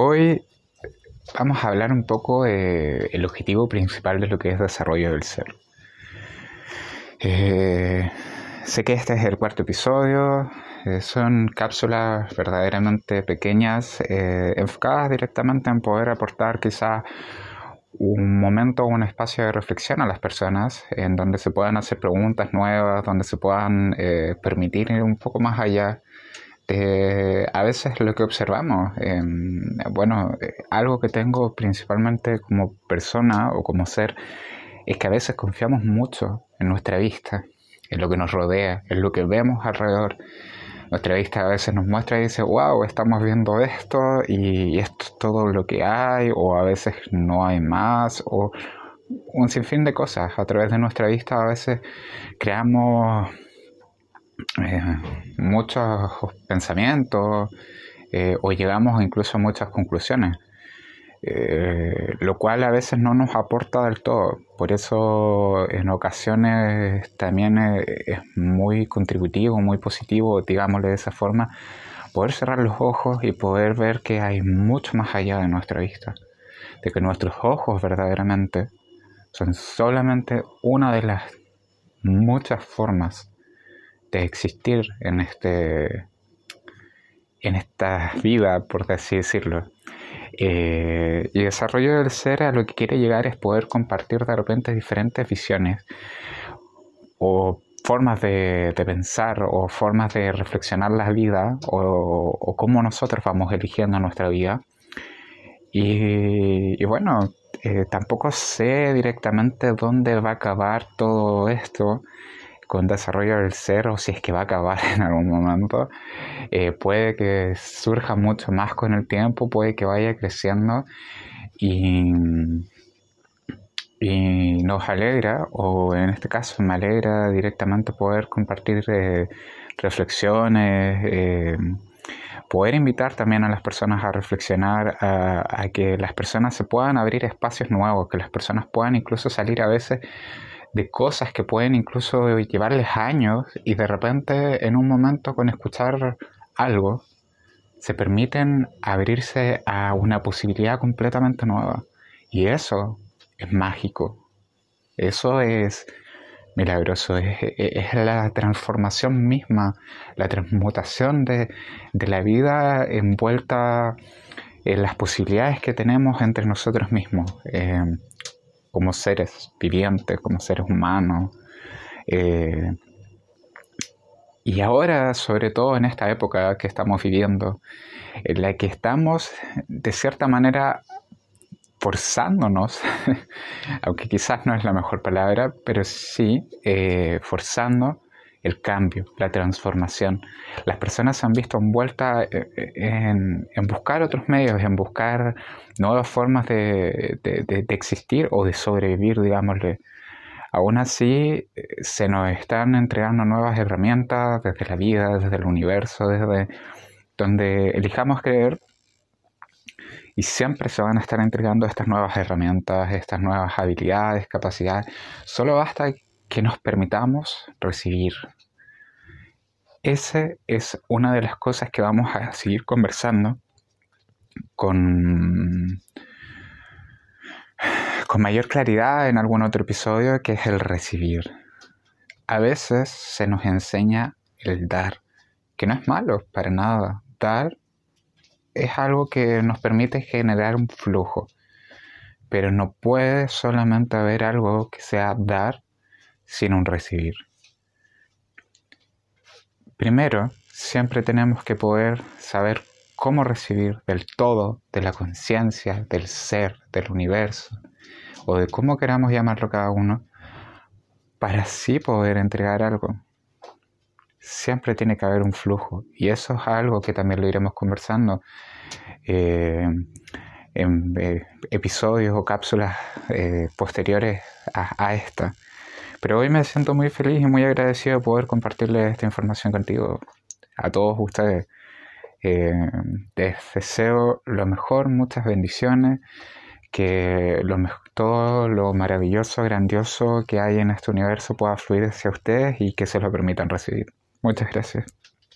Hoy vamos a hablar un poco del objetivo principal de lo que es desarrollo del ser. Eh, sé que este es el cuarto episodio, eh, son cápsulas verdaderamente pequeñas, eh, enfocadas directamente en poder aportar quizá un momento, un espacio de reflexión a las personas, en donde se puedan hacer preguntas nuevas, donde se puedan permitir ir un poco más allá eh, a veces lo que observamos, em, bueno, eh, algo que tengo principalmente como persona o como ser, es que a veces confiamos mucho en nuestra vista, en lo que nos rodea, en lo que vemos alrededor. Nuestra vista a veces nos muestra y dice, wow, estamos viendo esto y esto es todo lo que hay, o a veces no hay más, o un sinfín de cosas. A través de nuestra vista a veces creamos eh, muchos pensamientos eh, o llegamos incluso a muchas conclusiones, eh, lo cual a veces no nos aporta del todo. Por eso en ocasiones también es muy contributivo, muy positivo, digámosle de esa forma, poder cerrar los ojos y poder ver que hay mucho más allá de nuestra vista, de que nuestros ojos verdaderamente son solamente una de las muchas formas de existir en este en esta vida, por así decirlo. Eh, y desarrollo del ser a lo que quiere llegar es poder compartir de repente diferentes visiones o formas de, pensar o formas de reflexionar la vida o, cómo nosotros vamos eligiendo nuestra vida. Y, bueno, eh, tampoco sé directamente dónde va a acabar todo esto con desarrollo del ser o si es que va a acabar en algún momento. Eh, puede que surja mucho más con el tiempo, puede que vaya creciendo y, y nos alegra, o en este caso me alegra directamente poder compartir eh, reflexiones. Eh, poder invitar también a las personas a reflexionar, a, a, que las personas se puedan abrir espacios nuevos, que las personas puedan incluso salir a veces de cosas que pueden incluso llevarles años y de repente en un momento con escuchar algo se permiten abrirse a una posibilidad completamente nueva. Y eso es mágico. Eso es milagroso. Es, la transformación misma, la transmutación de, la vida envuelta en las posibilidades que tenemos entre nosotros mismos. Eh, como seres vivientes, como seres humanos. Eh, y ahora, sobre todo en esta época que estamos viviendo, en la que estamos de cierta manera forzándonos, aunque quizás no es la mejor palabra, pero sí eh, forzando el cambio, la transformación. Las personas se han visto envueltas eh, eh, en, buscar otros medios, en buscar nuevas formas de, existir o de sobrevivir, digámosle. Aún así, eh, se nos están entregando nuevas herramientas desde la vida, desde el universo, desde donde elijamos creer. Y siempre se van a estar entregando estas nuevas herramientas, estas nuevas habilidades, capacidades. Solo basta que nos permitamos recibir. Esa es una de las cosas que vamos a seguir conversando con, con mayor claridad en algún otro episodio, que es el recibir. A veces se nos enseña el dar, que no es malo para nada. Dar es algo que nos permite generar un flujo, pero no puede solamente haber algo que sea dar sin un recibir. Primero, siempre tenemos que poder saber cómo recibir del todo, de la conciencia, del ser, del universo, o de cómo queramos llamarlo cada uno, para así poder entregar algo. Siempre tiene que haber un flujo, y eso es algo que también lo iremos conversando eh, en eh, episodios o cápsulas eh, posteriores a esta pero hoy me siento muy feliz y muy agradecido de poder compartirles esta información contigo, a todos ustedes. Eh, les deseo lo mejor, muchas bendiciones, que todo lo maravilloso, grandioso que hay en este universo pueda fluir hacia ustedes y que se lo permitan recibir. Muchas gracias.